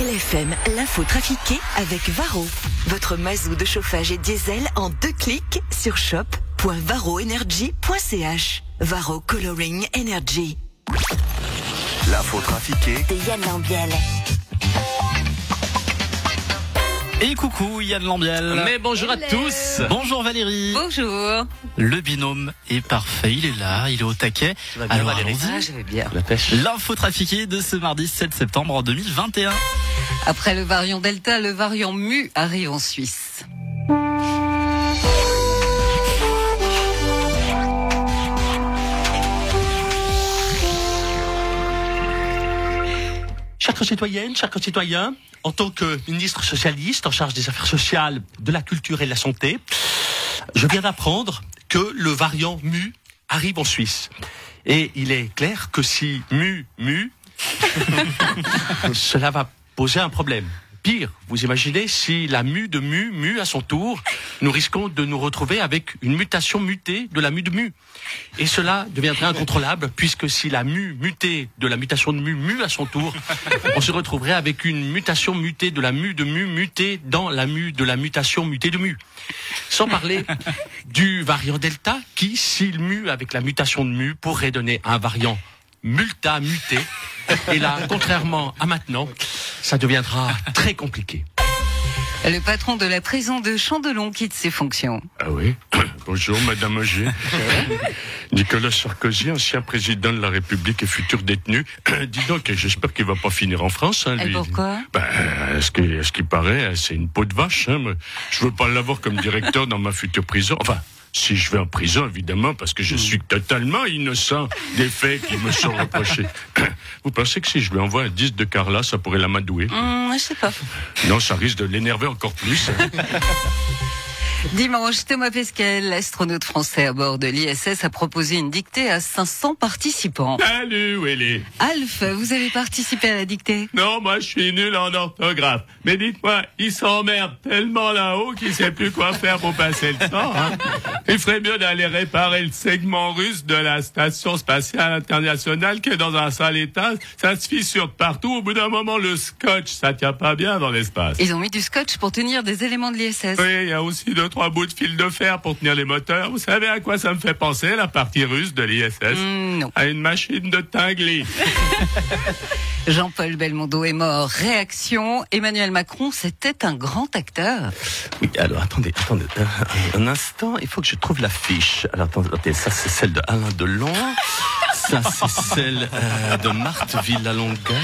LFM, l'info trafiquée avec Varro. Votre mazou de chauffage et diesel en deux clics sur shop.varroenergy.ch. Varro Coloring Energy. L'info trafiquée De Yann Lambiel. Et coucou Yann Lambiel. Mais bonjour à tous. Bonjour Valérie. Bonjour. Le binôme est parfait, il est là, il est au taquet. Alors allons-y. Ah, je vais bien. La pêche. L'info trafiquée de ce mardi 7 septembre 2021. Après le variant Delta, le variant Mu arrive en Suisse. Chers concitoyennes, chers concitoyens, en tant que ministre socialiste en charge des affaires sociales, de la culture et de la santé, je viens d'apprendre que le variant Mu arrive en Suisse. Et il est clair que si Mu, Mu, cela va poser un problème. Pire, vous imaginez si la mu de mu, mu à son tour, nous risquons de nous retrouver avec une mutation mutée de la mu de mu. Et cela deviendrait incontrôlable puisque si la mu mutée de la mutation de mu, mu à son tour, on se retrouverait avec une mutation mutée de la mu de mu mutée dans la mu de la mutation mutée de mu. Sans parler du variant delta qui, s'il mue avec la mutation de mu, pourrait donner un variant multa muté. Et là, contrairement à maintenant, ça deviendra très compliqué. Le patron de la prison de Chandelon quitte ses fonctions. Ah oui Bonjour, Madame Auger. Nicolas Sarkozy, ancien président de la République et futur détenu. Dis donc, j'espère qu'il va pas finir en France. Hein, Et lui. pourquoi? Ben, ce qui, ce qui paraît, c'est une peau de vache. Hein. Je veux pas l'avoir comme directeur dans ma future prison. Enfin, si je vais en prison, évidemment, parce que je suis totalement innocent des faits qui me sont reprochés. Vous pensez que si je lui envoie un disque de Carla, ça pourrait l'amadouer? Hum, je sais pas. Non, ça risque de l'énerver encore plus. Dimanche, Thomas Pesquet, l'astronaute français à bord de l'ISS, a proposé une dictée à 500 participants. Salut, Willy Alf, vous avez participé à la dictée? Non, moi je suis nul en orthographe. Mais dites-moi, il s'emmerde tellement là-haut qu'il sait plus quoi faire pour passer le temps. hein. Il ferait mieux d'aller réparer le segment russe de la station spatiale internationale qui est dans un sale état. Ça se fissure de partout. Au bout d'un moment, le scotch, ça tient pas bien dans l'espace. Ils ont mis du scotch pour tenir des éléments de l'ISS. Oui, il y a aussi deux, trois bouts de fil de fer pour tenir les moteurs. Vous savez à quoi ça me fait penser, la partie russe de l'ISS? Non. À une machine de Tinguely. Jean-Paul Belmondo est mort. Réaction, Emmanuel Macron, c'était un grand acteur. Oui, alors attendez, attendez, un instant, il faut que je trouve la fiche. Alors attendez, attendez, ça c'est celle de Alain Delon, ça c'est celle euh, de Marthe Villalonga,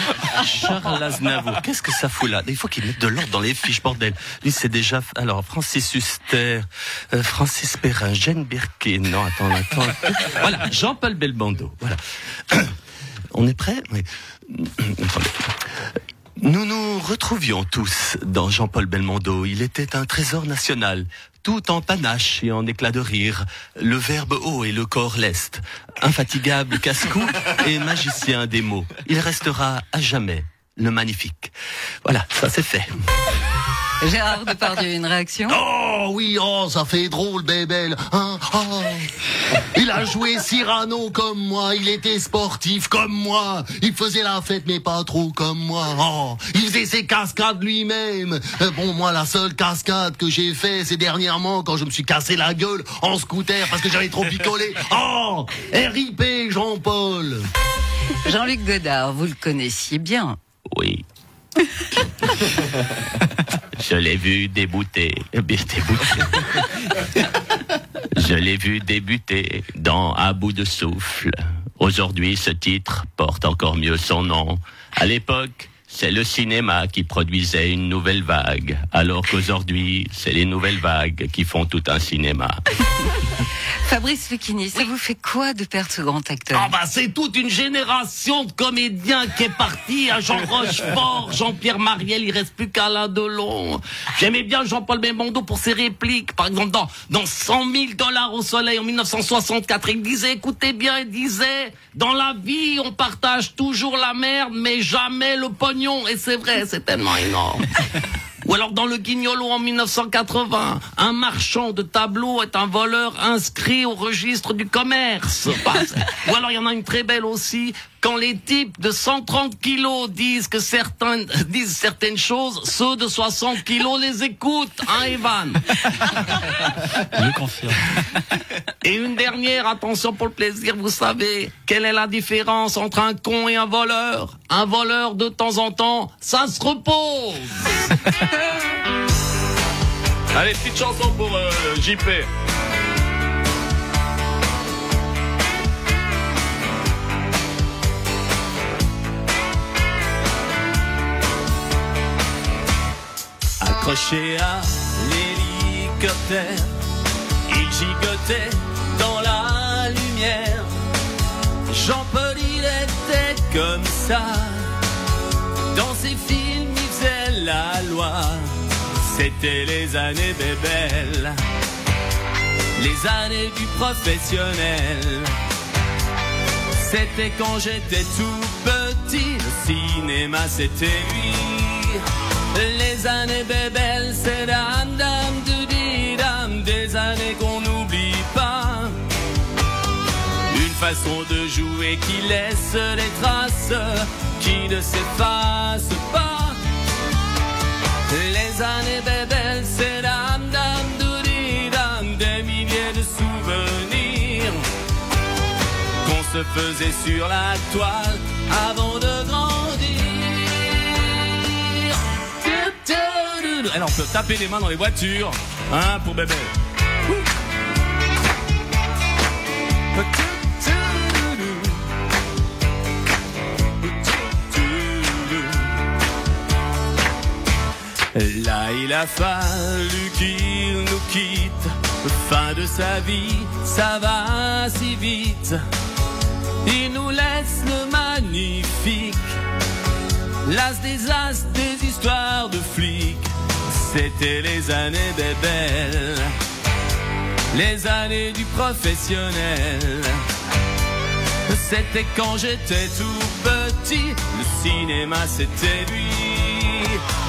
Charles Aznavour. Qu'est-ce que ça fout là? Il faut qu'il mette de l'ordre dans les fiches, bordel. Lui c'est déjà, alors Francis Huster, euh, Francis Perrin, Jeanne Birkin, non attends, attends. Voilà, Jean-Paul Belmondo, voilà. On est prêt? Oui. Nous nous retrouvions tous dans Jean-Paul Belmondo. Il était un trésor national, tout en panache et en éclat de rire, le verbe haut et le corps leste, infatigable casse-cou et magicien des mots. Il restera à jamais le magnifique. Voilà, ça c'est fait. Gérard Depardieu, une réaction? Oh oui, oh, ça fait drôle, bébel. Hein oh. Il a joué Cyrano comme moi, il était sportif comme moi, il faisait la fête mais pas trop comme moi. Oh, il faisait ses cascades lui-même. Euh, bon, moi la seule cascade que j'ai fait, c'est dernièrement quand je me suis cassé la gueule en scooter parce que j'avais trop picolé. Oh, RIP Jean-Paul. Jean-Luc Godard, vous le connaissiez bien. Oui. Je l'ai vu débuter. Eh. Je l'ai vu débuter dans À bout de souffle. Aujourd'hui, ce titre porte encore mieux son nom. À l'époque, c'est le cinéma qui produisait une nouvelle vague, alors qu'aujourd'hui, c'est les nouvelles vagues qui font tout un cinéma. Fabrice Lucchini, ça vous fait quoi de perdre ce grand acteur Ah bah c'est toute une génération de comédiens qui est partie. à Jean Rochefort, Jean-Pierre Mariel, il reste plus qu'Alain Delon. J'aimais bien Jean-Paul Belmondo pour ses répliques. Par exemple, dans, dans 100 000 dollars au soleil en 1964, il disait, écoutez bien, il disait, dans la vie, on partage toujours la merde, mais jamais le pognon. Et c'est vrai, c'est tellement énorme. Ou alors dans le Guignolo en 1980, un marchand de tableaux est un voleur inscrit au registre du commerce. Ou alors il y en a une très belle aussi, quand les types de 130 kilos disent que certains disent certaines choses, ceux de 60 kilos les écoutent, hein Evan? Je confirme. Et une dernière, attention pour le plaisir, vous savez, quelle est la différence entre un con et un voleur? Un voleur de temps en temps, ça se repose. Allez, petite chanson pour euh, JP. Accroché à l'hélicoptère, il gigotait dans la lumière. Jean-Paul, il était comme ça. Dans ses films, il faisait la loi. C'était les années bébelles, les années du professionnel. C'était quand j'étais tout petit, le cinéma c'était lui. Les années bébelles, c'est dam dam doudi façon de jouer qui laisse des traces, qui ne s'efface pas. Les années bébelles, c'est dam dam doudi dam, des milliers de souvenirs qu'on se faisait sur la toile avant de grandir. Alors on peut taper les mains dans les voitures, hein, pour bébé. Il a fallu qu'il nous quitte. Fin de sa vie, ça va si vite. Il nous laisse le magnifique. L'as des as des histoires de flics. C'était les années des belles. Les années du professionnel. C'était quand j'étais tout petit. Le cinéma, c'était lui.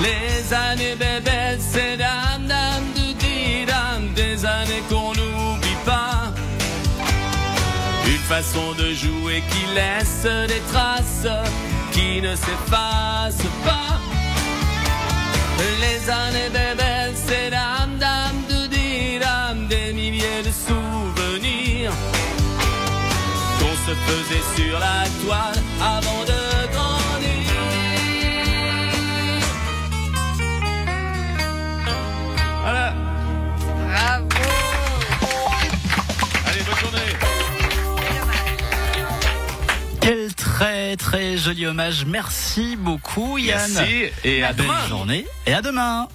Les années bébelles, c'est dam dam du dam, des années qu'on n'oublie pas. Une façon de jouer qui laisse des traces, qui ne s'efface pas. Les années bébelles, c'est dam dam du dam, des milliers de souvenirs qu'on se faisait sur la toile avant de Quel très très joli hommage. Merci beaucoup Yann. Merci et à demain. journée et à demain.